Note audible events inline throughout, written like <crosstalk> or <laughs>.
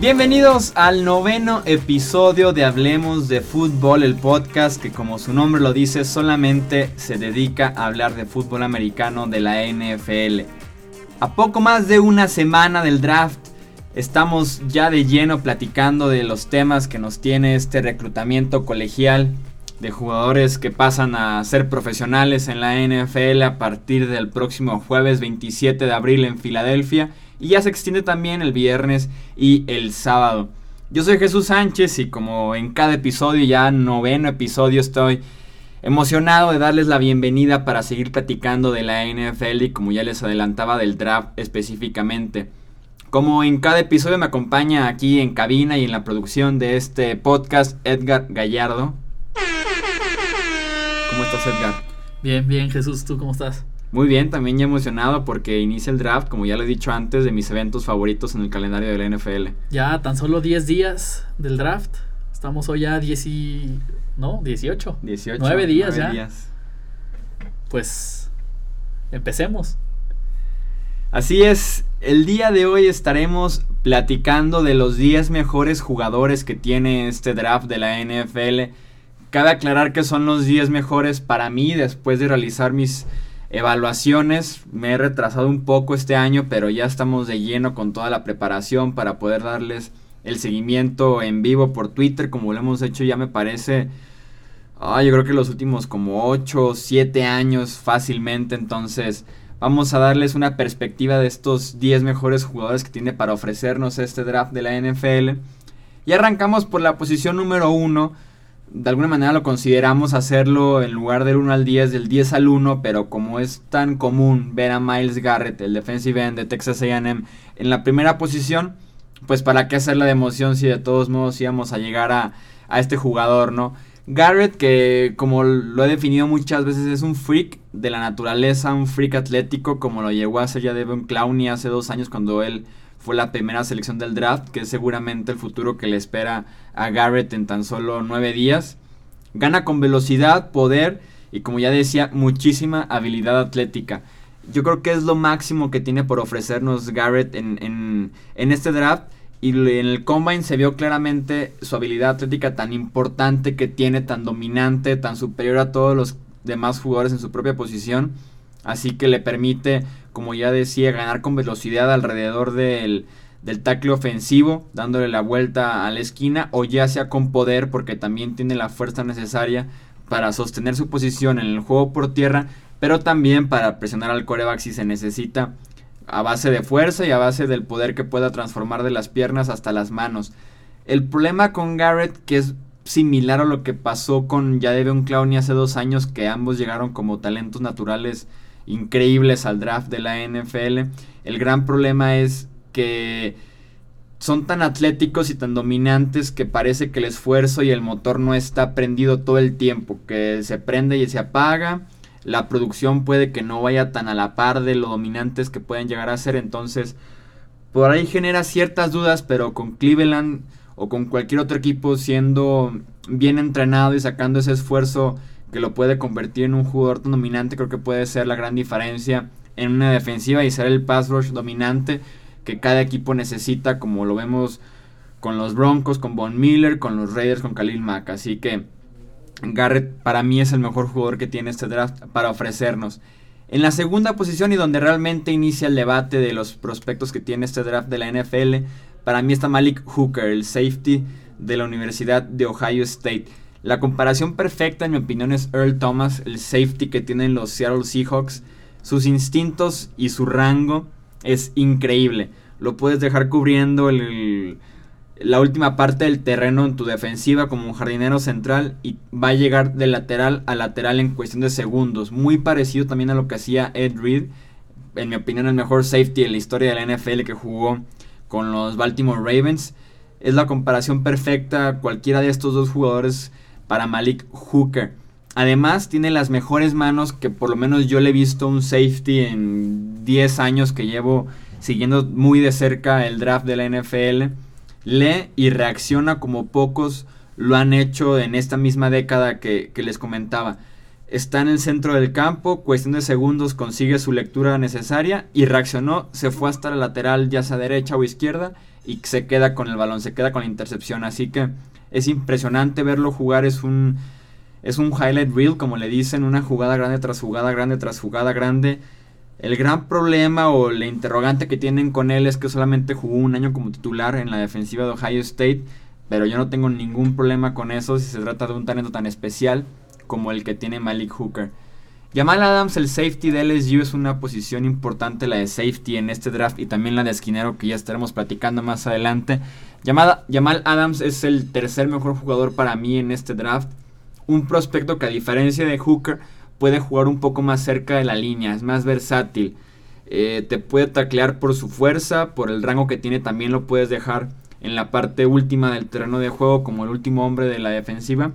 Bienvenidos al noveno episodio de Hablemos de Fútbol, el podcast que como su nombre lo dice solamente se dedica a hablar de fútbol americano de la NFL. A poco más de una semana del draft, estamos ya de lleno platicando de los temas que nos tiene este reclutamiento colegial de jugadores que pasan a ser profesionales en la NFL a partir del próximo jueves 27 de abril en Filadelfia y ya se extiende también el viernes y el sábado. Yo soy Jesús Sánchez y como en cada episodio, ya noveno episodio, estoy emocionado de darles la bienvenida para seguir platicando de la NFL y como ya les adelantaba del draft específicamente. Como en cada episodio me acompaña aquí en cabina y en la producción de este podcast Edgar Gallardo. ¿Cómo estás Edgar? Bien, bien Jesús, ¿tú cómo estás? Muy bien, también ya emocionado porque inicia el draft, como ya lo he dicho antes, de mis eventos favoritos en el calendario de la NFL. Ya tan solo 10 días del draft. Estamos hoy ya 10 y... ¿No? 18. 18. 9 días ya. Pues empecemos. Así es, el día de hoy estaremos platicando de los 10 mejores jugadores que tiene este draft de la NFL. Cabe aclarar que son los 10 mejores para mí después de realizar mis evaluaciones. Me he retrasado un poco este año, pero ya estamos de lleno con toda la preparación para poder darles el seguimiento en vivo por Twitter, como lo hemos hecho ya me parece, ah, yo creo que los últimos como 8 o 7 años fácilmente, entonces vamos a darles una perspectiva de estos 10 mejores jugadores que tiene para ofrecernos este draft de la NFL. Y arrancamos por la posición número 1 de alguna manera lo consideramos hacerlo en lugar del 1 al 10, del 10 al 1, pero como es tan común ver a Miles Garrett, el defensive end de Texas AM, en la primera posición, pues para qué hacerla de emoción si de todos modos íbamos a llegar a, a este jugador, ¿no? Garrett, que como lo he definido muchas veces, es un freak de la naturaleza, un freak atlético, como lo llegó a ser ya Devon Clowney hace dos años cuando él fue la primera selección del draft, que es seguramente el futuro que le espera a Garrett en tan solo nueve días. Gana con velocidad, poder y como ya decía, muchísima habilidad atlética. Yo creo que es lo máximo que tiene por ofrecernos Garrett en, en este draft. Y en el combine se vio claramente su habilidad atlética tan importante que tiene, tan dominante, tan superior a todos los demás jugadores en su propia posición. Así que le permite como ya decía, ganar con velocidad alrededor del, del tackle ofensivo, dándole la vuelta a la esquina, o ya sea con poder, porque también tiene la fuerza necesaria para sostener su posición en el juego por tierra, pero también para presionar al coreback si se necesita, a base de fuerza y a base del poder que pueda transformar de las piernas hasta las manos. El problema con Garrett, que es similar a lo que pasó con un Clowney hace dos años, que ambos llegaron como talentos naturales increíbles al draft de la NFL. El gran problema es que son tan atléticos y tan dominantes que parece que el esfuerzo y el motor no está prendido todo el tiempo, que se prende y se apaga. La producción puede que no vaya tan a la par de lo dominantes que pueden llegar a ser, entonces por ahí genera ciertas dudas, pero con Cleveland o con cualquier otro equipo siendo bien entrenado y sacando ese esfuerzo que lo puede convertir en un jugador tan dominante, creo que puede ser la gran diferencia en una defensiva y ser el pass rush dominante que cada equipo necesita, como lo vemos con los Broncos, con Von Miller, con los Raiders, con Khalil Mack. Así que Garrett para mí es el mejor jugador que tiene este draft para ofrecernos. En la segunda posición y donde realmente inicia el debate de los prospectos que tiene este draft de la NFL, para mí está Malik Hooker, el safety de la Universidad de Ohio State. La comparación perfecta, en mi opinión, es Earl Thomas, el safety que tienen los Seattle Seahawks. Sus instintos y su rango es increíble. Lo puedes dejar cubriendo la última parte del terreno en tu defensiva como un jardinero central y va a llegar de lateral a lateral en cuestión de segundos. Muy parecido también a lo que hacía Ed Reed. En mi opinión, el mejor safety en la historia de la NFL que jugó con los Baltimore Ravens. Es la comparación perfecta. Cualquiera de estos dos jugadores para Malik Hooker. Además, tiene las mejores manos que por lo menos yo le he visto un safety en 10 años que llevo siguiendo muy de cerca el draft de la NFL. Lee y reacciona como pocos lo han hecho en esta misma década que, les comentaba. está en el centro del campo, cuestión de segundos consigue su lectura necesaria y reaccionó, se fue hasta la lateral, ya sea derecha o izquierda, y se queda con el balón, se queda con la intercepción. Así que es impresionante verlo jugar, es un, es un highlight reel, como le dicen, una jugada grande tras jugada grande tras jugada grande. El gran problema o la interrogante que tienen con él es que solamente jugó un año como titular en la defensiva de Ohio State, pero yo no tengo ningún problema con eso si se trata de un talento tan especial como el que tiene Malik Hooker. Jamal Adams, el safety de LSU, es una posición importante la de safety en este draft y también la de esquinero que ya estaremos platicando más adelante. Jamal Adams es el tercer mejor jugador para mí en este draft. Un prospecto que a diferencia de Hooker puede jugar un poco más cerca de la línea, es más versátil. Eh, te puede taclear por su fuerza, por el rango que tiene también lo puedes dejar en la parte última del terreno de juego como el último hombre de la defensiva.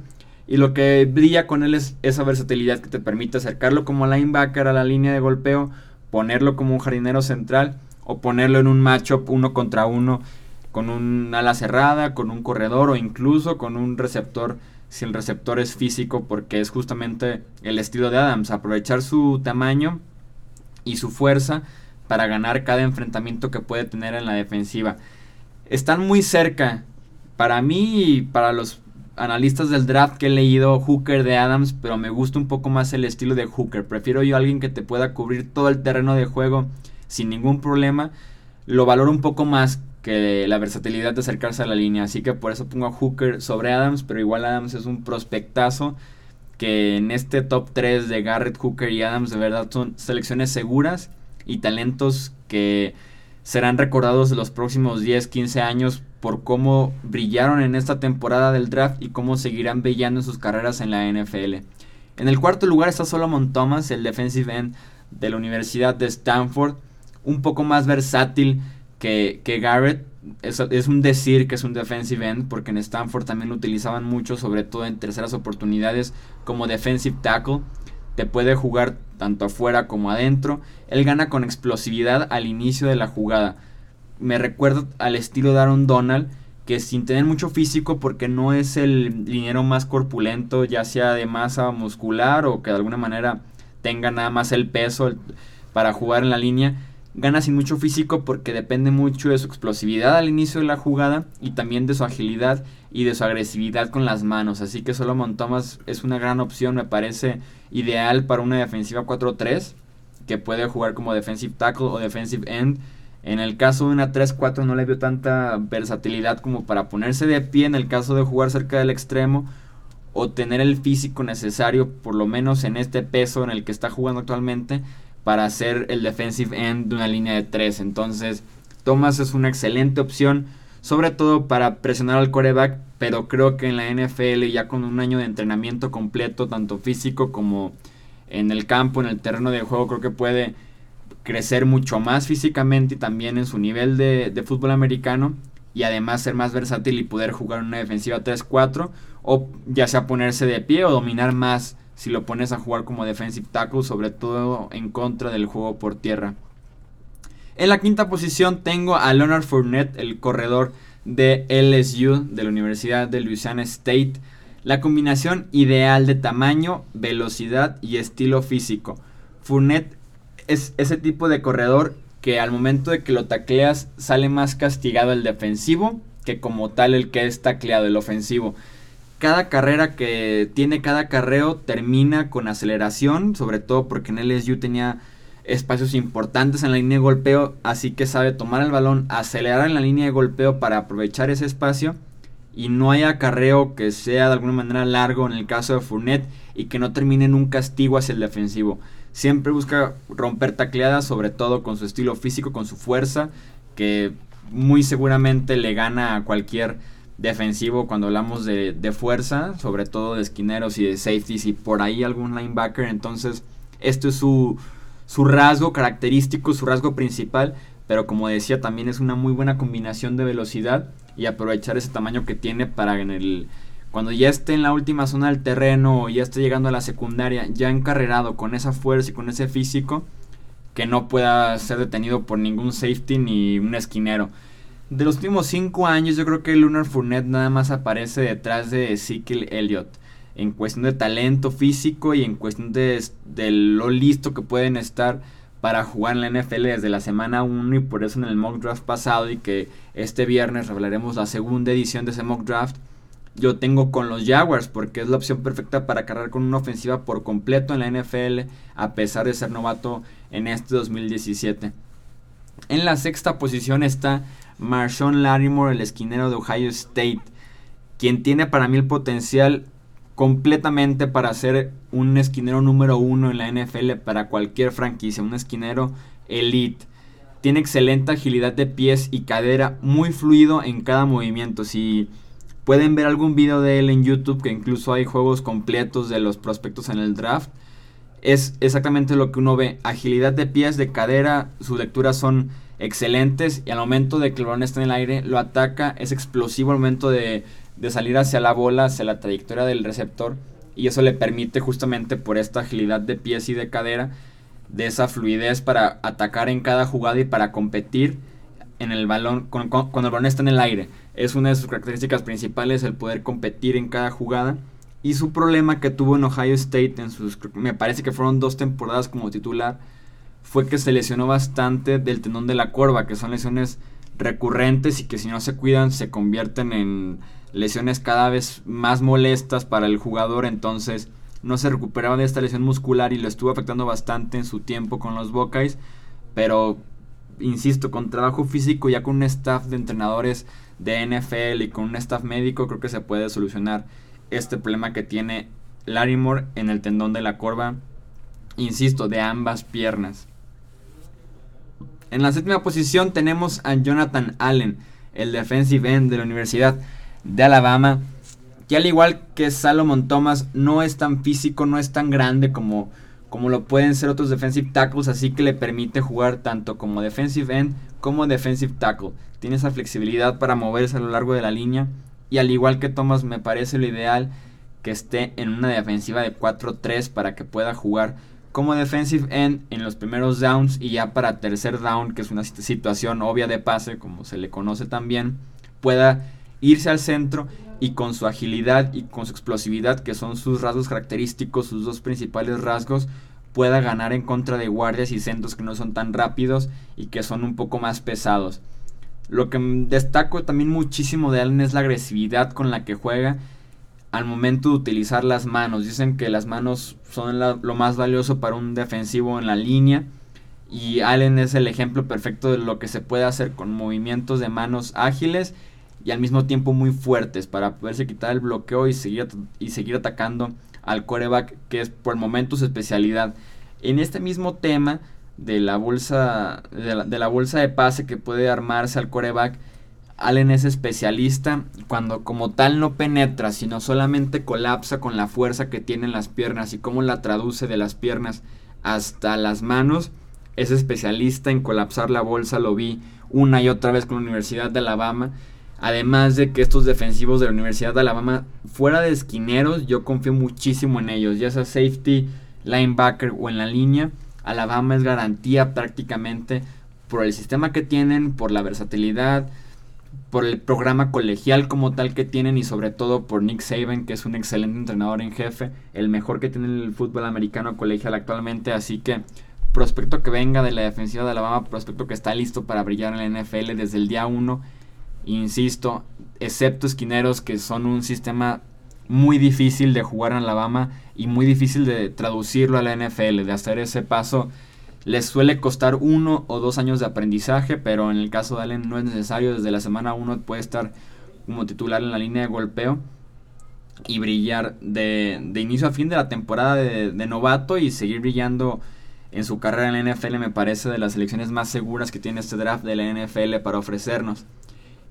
Y lo que brilla con él es esa versatilidad que te permite acercarlo como linebacker a la línea de golpeo, ponerlo como un jardinero central o ponerlo en un matchup uno contra uno con un ala cerrada, con un corredor o incluso con un receptor si el receptor es físico porque es justamente el estilo de Adams, aprovechar su tamaño y su fuerza para ganar cada enfrentamiento que puede tener en la defensiva. Están muy cerca para mí y para los analistas del draft que he leído Hooker de Adams, pero me gusta un poco más el estilo de Hooker. Prefiero yo a alguien que te pueda cubrir todo el terreno de juego sin ningún problema. Lo valoro un poco más que la versatilidad de acercarse a la línea. Así que por eso pongo a Hooker sobre Adams, pero igual Adams es un prospectazo que en este top 3 de Garrett, Hooker y Adams de verdad son selecciones seguras y talentos que serán recordados de los próximos 10, 15 años por cómo brillaron en esta temporada del draft y cómo seguirán brillando en sus carreras en la NFL. En el cuarto lugar está Solomon Thomas, el defensive end de la Universidad de Stanford, un poco más versátil que, que Garrett. Es, es, un decir que es un defensive end porque en Stanford también lo utilizaban mucho, sobre todo en terceras oportunidades como defensive tackle. Te puede jugar tanto afuera como adentro. Él gana con explosividad al inicio de la jugada me recuerda al estilo de Aaron Donald, que sin tener mucho físico, porque no es el dinero más corpulento, ya sea de masa muscular o que de alguna manera tenga nada más el peso para jugar en la línea, gana sin mucho físico porque depende mucho de su explosividad al inicio de la jugada y también de su agilidad y de su agresividad con las manos. Así que Solomon Thomas es una gran opción, me parece ideal para una defensiva 4-3 que puede jugar como defensive tackle o defensive end en el caso de una 3-4 no le vio tanta versatilidad como para ponerse de pie en el caso de jugar cerca del extremo o tener el físico necesario, por lo menos en este peso en el que está jugando actualmente, para ser el defensive end de una línea de 3. Entonces, Thomas es una excelente opción, sobre todo para presionar al coreback, pero creo que en la NFL ya con un año de entrenamiento completo, tanto físico como en el campo, en el terreno de juego, creo que puede crecer mucho más físicamente y también en su nivel de, fútbol americano y además ser más versátil y poder jugar una defensiva 3-4 o ya sea ponerse de pie o dominar más si lo pones a jugar como defensive tackle, sobre todo en contra del juego por tierra. En la quinta posición tengo a Leonard Fournette, el corredor de LSU, de la Universidad de Louisiana State. La combinación ideal de tamaño, velocidad y estilo físico. Fournette es ese tipo de corredor que al momento de que lo tacleas sale más castigado el defensivo que como tal el que es tacleado, el ofensivo. Cada carrera que tiene cada carreo termina con aceleración, sobre todo porque en LSU tenía espacios importantes en la línea de golpeo, así que sabe tomar el balón, acelerar en la línea de golpeo para aprovechar ese espacio y no hay acarreo que sea de alguna manera largo en el caso de Fournette y que no termine en un castigo hacia el defensivo. Siempre busca romper tacleadas, sobre todo con su estilo físico, con su fuerza, que muy seguramente le gana a cualquier defensivo cuando hablamos de, de, fuerza, sobre todo de esquineros y de safeties y por ahí algún linebacker. Entonces, esto es su, su rasgo característico, su rasgo principal, pero como decía, también es una muy buena combinación de velocidad y aprovechar ese tamaño que tiene para en el cuando ya esté en la última zona del terreno o ya esté llegando a la secundaria, ya encarrerado con esa fuerza y con ese físico, que no pueda ser detenido por ningún safety ni un esquinero. De los últimos 5 años, yo creo que Lunar Fournette nada más aparece detrás de Ezekiel Elliott. en cuestión de talento físico y en cuestión de, de lo listo que pueden estar para jugar en la NFL desde la semana 1 y por eso en el mock draft pasado y que este viernes revelaremos la segunda edición de ese mock draft, yo tengo con los Jaguars porque es la opción perfecta para cargar con una ofensiva por completo en la NFL a pesar de ser novato en este 2017. En la sexta posición está Marshawn Larimore, el esquinero de Ohio State, quien tiene para mí el potencial completamente para ser un esquinero número uno en la NFL para cualquier franquicia, un esquinero elite. Tiene excelente agilidad de pies y cadera, muy fluido en cada movimiento. Si pueden ver algún video de él en YouTube, que incluso hay juegos completos de los prospectos en el draft, es exactamente lo que uno ve. Agilidad de pies, de cadera, sus lecturas son excelentes y al momento de que el balón está en el aire, lo ataca, es explosivo al momento de de salir hacia la bola, hacia la trayectoria del receptor. Y eso le permite justamente por esta agilidad de pies y de cadera, de esa fluidez para atacar en cada jugada y para competir en el balón cuando, el balón está en el aire. Es una de sus características principales el poder competir en cada jugada. Y su problema que tuvo en Ohio State en sus, me parece que fueron dos temporadas como titular, fue que se lesionó bastante del tendón de la curva, que son lesiones recurrentes y que si no se cuidan se convierten en lesiones cada vez más molestas para el jugador, entonces no se recuperaba de esta lesión muscular y lo estuvo afectando bastante en su tiempo con los Buckeyes, pero insisto, con trabajo físico ya con un staff de entrenadores de NFL y con un staff médico creo que se puede solucionar este problema que tiene Larimore en el tendón de la corva, insisto, de ambas piernas. En la séptima posición tenemos a Jonathan Allen, el defensive end de la universidad de Alabama, que al igual que Salomon Thomas no es tan físico, no es tan grande como, como lo pueden ser otros defensive tackles, así que le permite jugar tanto como defensive end como defensive tackle. Tiene esa flexibilidad para moverse a lo largo de la línea y al igual que Thomas me parece lo ideal que esté en una defensiva de 4-3 para que pueda jugar como defensive end en los primeros downs y ya para tercer down, que es una situación obvia de pase, como se le conoce también, pueda irse al centro y con su agilidad y con su explosividad, que son sus rasgos característicos, sus dos principales rasgos, pueda ganar en contra de guardias y centros que no son tan rápidos y que son un poco más pesados. Lo que destaco también muchísimo de Allen es la agresividad con la que juega al momento de utilizar las manos. Dicen que las manos son lo más valioso para un defensivo en la línea. Y Allen es el ejemplo perfecto de lo que se puede hacer con movimientos de manos ágiles y al mismo tiempo muy fuertes para poderse quitar el bloqueo y seguir, y seguir atacando al coreback, que es por el momento su especialidad. En este mismo tema de la bolsa de la, bolsa de pase que puede armarse al coreback, Allen es especialista cuando como tal no penetra, sino solamente colapsa con la fuerza que tiene en las piernas y cómo la traduce de las piernas hasta las manos. Es especialista en colapsar la bolsa, lo vi una y otra vez con la Universidad de Alabama Además de que estos defensivos de la Universidad de Alabama, fuera de esquineros, yo confío muchísimo en ellos, ya sea safety, linebacker o en la línea. Alabama es garantía prácticamente por el sistema que tienen, por la versatilidad, por el programa colegial como tal que tienen y sobre todo por Nick Saban, que es un excelente entrenador en jefe, el mejor que tiene el fútbol americano colegial actualmente, así que prospecto que venga de la defensiva de Alabama, prospecto que está listo para brillar en la NFL desde el día 1 Insisto, excepto esquineros que son un sistema muy difícil de jugar en Alabama y muy difícil de traducirlo a la NFL, de hacer ese paso. Les suele costar uno o dos años de aprendizaje, pero en el caso de Allen no es necesario. Desde la semana 1 puede estar como titular en la línea de golpeo y brillar de, inicio a fin de la temporada de, de, novato y seguir brillando en su carrera en la NFL. Me parece de las selecciones más seguras que tiene este draft de la NFL para ofrecernos.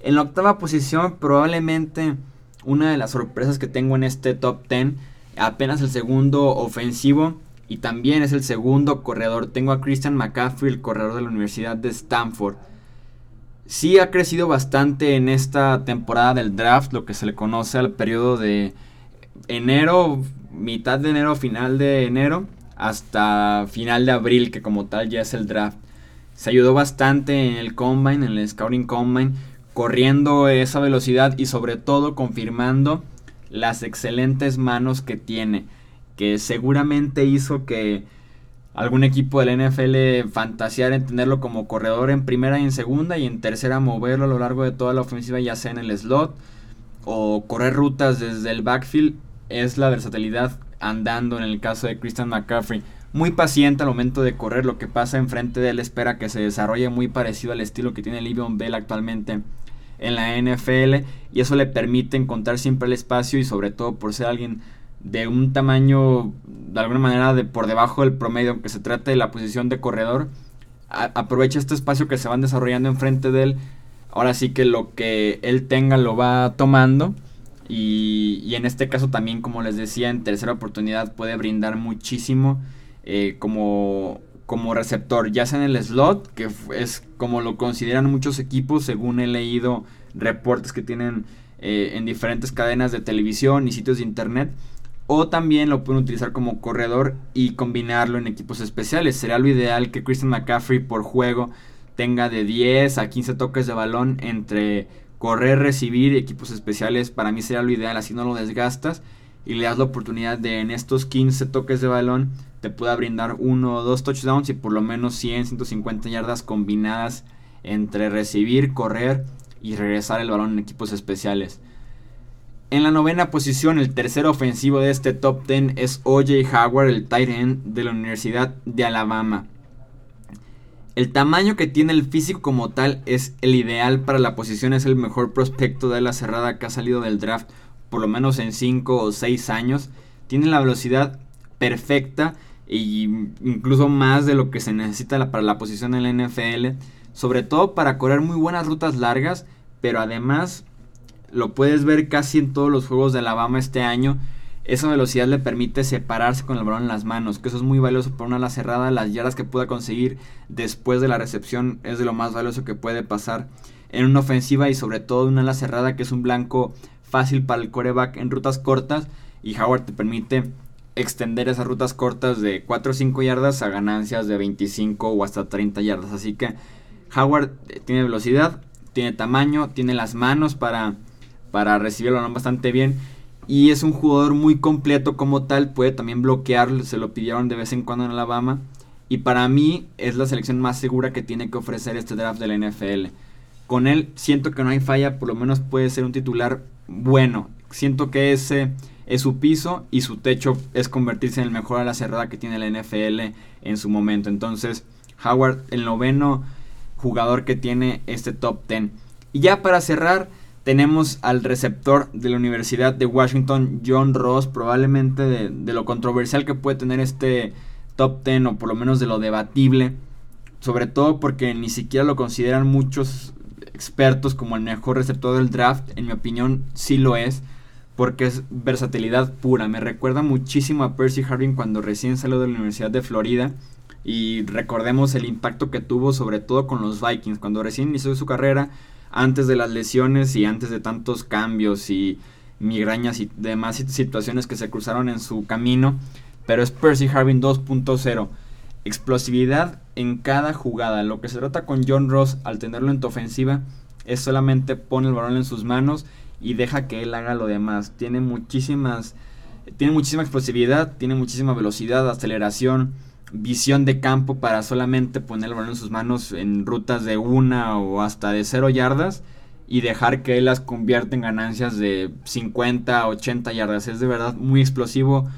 En la octava posición, probablemente una de las sorpresas que tengo en este top 10, apenas el segundo ofensivo y también es el segundo corredor. Tengo a Christian McCaffrey, el corredor de la Universidad de Stanford. Sí ha crecido bastante en esta temporada del draft, lo que se le conoce al periodo de enero, mitad de enero, final de enero, hasta final de abril, que como tal ya es el draft. Se ayudó bastante en el combine, en el scouting combine, corriendo esa velocidad y sobre todo confirmando las excelentes manos que tiene, que seguramente hizo que algún equipo del NFL fantaseara en tenerlo como corredor en primera y en segunda y en tercera moverlo a lo largo de toda la ofensiva ya sea en el slot o correr rutas desde el backfield es la versatilidad andando en el caso de Christian McCaffrey. Muy paciente al momento de correr, lo que pasa enfrente de él espera que se desarrolle muy parecido al estilo que tiene Livion Bell actualmente en la NFL y eso le permite encontrar siempre el espacio y sobre todo por ser alguien de un tamaño de alguna manera de por debajo del promedio, aunque se trate de la posición de corredor, aprovecha este espacio que se van desarrollando enfrente de él. Ahora sí que lo que él tenga lo va tomando. Y, y en este caso también, como les decía, en tercera oportunidad puede brindar muchísimo eh, como, como receptor, ya sea en el slot, que es como lo consideran muchos equipos, según he leído reportes que tienen eh, en diferentes cadenas de televisión y sitios de internet o también lo pueden utilizar como corredor y combinarlo en equipos especiales. Será lo ideal que Christian McCaffrey por juego tenga de 10 a 15 toques de balón entre correr, recibir equipos especiales. Para mí sería lo ideal, así no lo desgastas y le das la oportunidad de en estos 15 toques de balón te pueda brindar uno o dos touchdowns y por lo menos 100, 150 yardas combinadas entre recibir, correr y regresar el balón en equipos especiales. En la novena posición, el tercer ofensivo de este top 10 es OJ Howard, el tight end de la Universidad de Alabama. El tamaño que tiene el físico como tal es el ideal para la posición, es el mejor prospecto de la cerrada que ha salido del draft por lo menos en 5 o 6 años. Tiene la velocidad perfecta e incluso más de lo que se necesita para la posición en la NFL, sobre todo para correr muy buenas rutas largas, pero además lo puedes ver casi en todos los juegos de Alabama este año. Esa velocidad le permite separarse con el balón en las manos, que eso es muy valioso para una ala cerrada. Las yardas que pueda conseguir después de la recepción es de lo más valioso que puede pasar en una ofensiva y sobre todo una ala cerrada que es un blanco fácil para el coreback en rutas cortas y Howard te permite extender esas rutas cortas de 4 o 5 yardas a ganancias de 25 o hasta 30 yardas. Así que Howard tiene velocidad, tiene tamaño, tiene las manos para para recibir el bastante bien. Y es un jugador muy completo como tal, puede también bloquear, se lo pidieron de vez en cuando en Alabama. Y para mí es la selección más segura que tiene que ofrecer este draft de la NFL. Con él siento que no hay falla, por lo menos puede ser un titular bueno. Siento que ese es su piso y su techo es convertirse en el mejor a la cerrada que tiene la NFL en su momento. Entonces, Howard, el noveno jugador que tiene este top 10. Y ya para cerrar, tenemos al receptor de la Universidad de Washington, John Ross, probablemente de, lo controversial que puede tener este top 10 o por lo menos de lo debatible, sobre todo porque ni siquiera lo consideran muchos expertos como el mejor receptor del draft, en mi opinión sí lo es, porque es versatilidad pura, me recuerda muchísimo a Percy Harvin cuando recién salió de la Universidad de Florida y recordemos el impacto que tuvo sobre todo con los Vikings, cuando recién inició su carrera, antes de las lesiones y antes de tantos cambios y migrañas y demás situaciones que se cruzaron en su camino. Pero es Percy Harvin 2.0. Explosividad en cada jugada. Lo que se trata con John Ross al tenerlo en tu ofensiva es solamente pone el balón en sus manos y deja que él haga lo demás. Tiene muchísimas tiene muchísima explosividad, tiene muchísima velocidad, aceleración, visión de campo para solamente poner el balón en sus manos en rutas de una o hasta de cero yardas y dejar que él las convierta en ganancias de 50, 80 yardas. Es de verdad muy explosivo.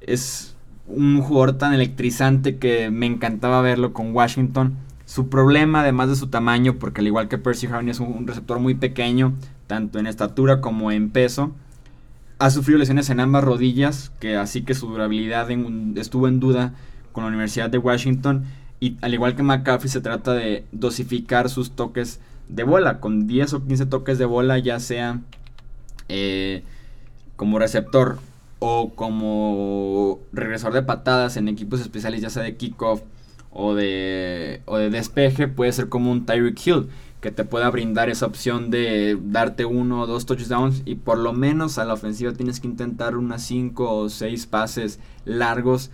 Es un jugador tan electrizante que me encantaba verlo con Washington. Su problema, además de su tamaño, porque al igual que Percy Harvin es un, receptor muy pequeño, tanto en estatura como en peso, ha sufrido lesiones en ambas rodillas, que así que su durabilidad estuvo en duda con la Universidad de Washington. Y al igual que McCaffrey, se trata de dosificar sus toques de bola. Con 10 o 15 toques de bola, ya sea eh, como receptor o como regresor de patadas en equipos especiales, ya sea de kickoff o de, o de despeje, puede ser como un Tyreek Hill que te pueda brindar esa opción de darte uno o dos touchdowns y por lo menos a la ofensiva tienes que intentar unas 5 o 6 pases largos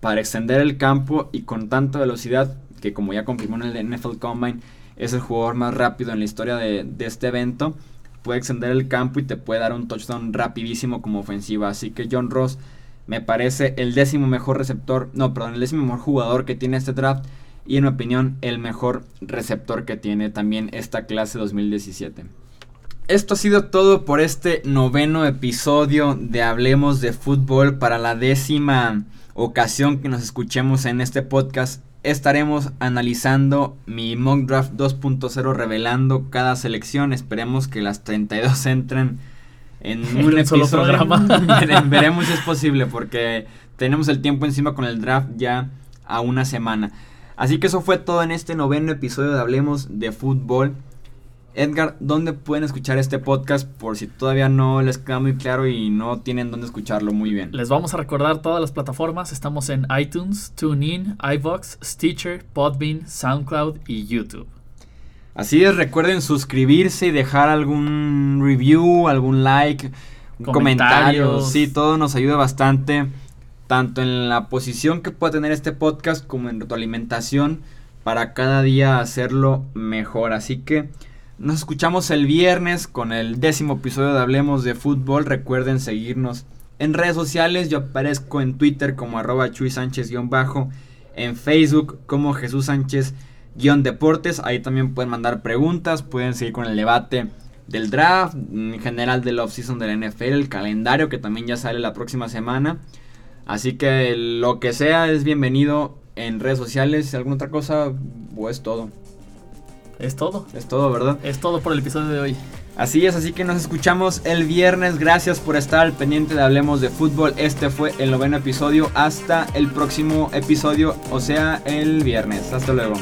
para extender el campo y con tanta velocidad que como ya confirmó en el NFL Combine es el jugador más rápido en la historia de, este evento, puede extender el campo y te puede dar un touchdown rapidísimo como ofensiva. Así que John Ross me parece el décimo mejor receptor, no, perdón, el décimo mejor jugador que tiene este draft y en mi opinión el mejor receptor que tiene también esta clase 2017. Esto ha sido todo por este noveno episodio de Hablemos de Fútbol para la décima ocasión que nos escuchemos en este podcast. Estaremos analizando mi mock draft 2.0 revelando cada selección. Esperemos que las 32 entren en <laughs> un, episodio. programa. Veremos si es posible porque tenemos el tiempo encima con el draft ya a una semana. Así que eso fue todo en este noveno episodio de Hablemos de Fútbol. Edgar, ¿dónde pueden escuchar este podcast por si todavía no les queda muy claro y no tienen dónde escucharlo muy bien? Les vamos a recordar todas las plataformas. Estamos en iTunes, TuneIn, iVox, Stitcher, Podbean, SoundCloud y YouTube. Así es, recuerden suscribirse y dejar algún review, algún like, un comentario. Sí, todo nos ayuda bastante, tanto en la posición que pueda tener este podcast como en alimentación para cada día hacerlo mejor. Así que nos escuchamos el viernes con el décimo episodio de Hablemos de Fútbol. Recuerden seguirnos en redes sociales. Yo aparezco en Twitter como arroba Chuy Sánchez-bajo, en Facebook como Jesús Sánchez guion deportes. Ahí también pueden mandar preguntas, pueden seguir con el debate del draft, en general del offseason de la NFL, el calendario que también ya sale la próxima semana. Así que lo que sea es bienvenido en redes sociales. ¿Alguna otra cosa? O es todo. Es todo. Es todo, ¿verdad? Es todo por el episodio de hoy. Así es, así que nos escuchamos el viernes. Gracias por estar al pendiente de Hablemos de Fútbol. Este fue el noveno episodio. Hasta el próximo episodio, o sea, el viernes. Hasta luego.